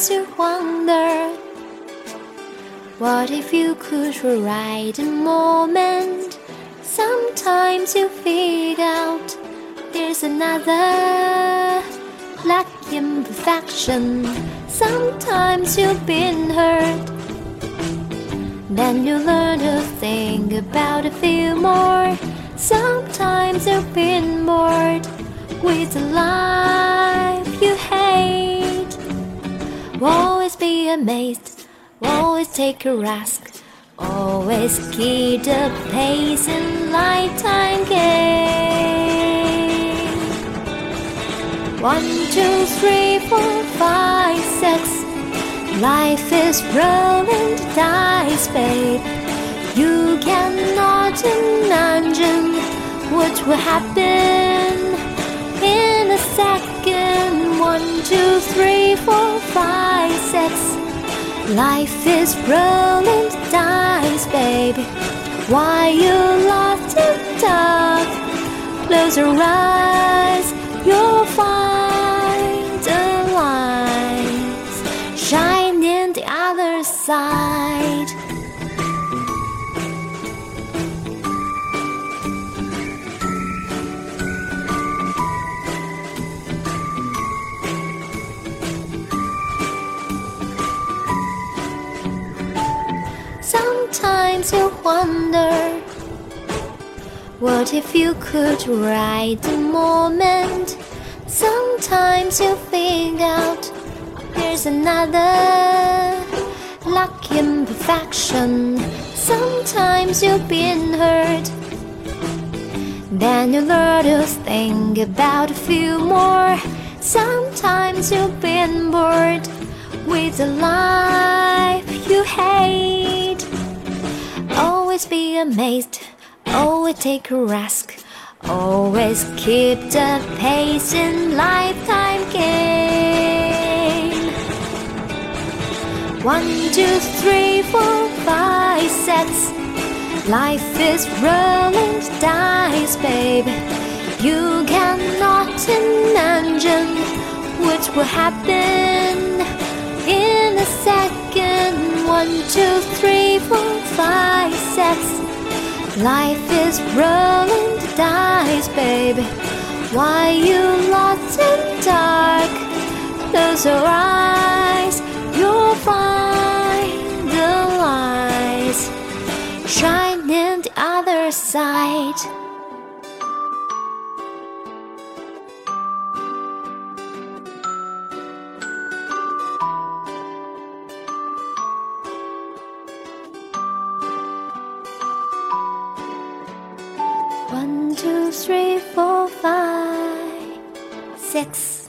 Sometimes you wonder What if you could rewrite a moment? Sometimes you figure out There's another Like imperfection. Sometimes you've been hurt. Then you learn to think about a few more. Sometimes you've been bored With life Always be amazed Always take a risk Always keep the pace in lifetime game. One, two, three, four, five, six. Life is rolling dice, babe. You cannot imagine what will happen in a second. One, two, three, six. Life is rolling dice, baby. Why you love to talk? Close your eyes, you'll find the light shine in the other side. Sometimes you wonder What if you could write the moment? Sometimes you think out There's another Lucky imperfection Sometimes you've been hurt. Then you learn to think about a few more. Sometimes you've been bored With the life you hate Always be amazed, always take a risk, always keep the pace in lifetime game. One, two, three, four, five, six. Life is rolling dice, baby. You cannot imagine what will happen in a second. One, two, three, four, Life is rolling the dice, baby. Why you lost in dark? Close your eyes, you'll find the lights shine in the other side. One, two, three, four, five, six.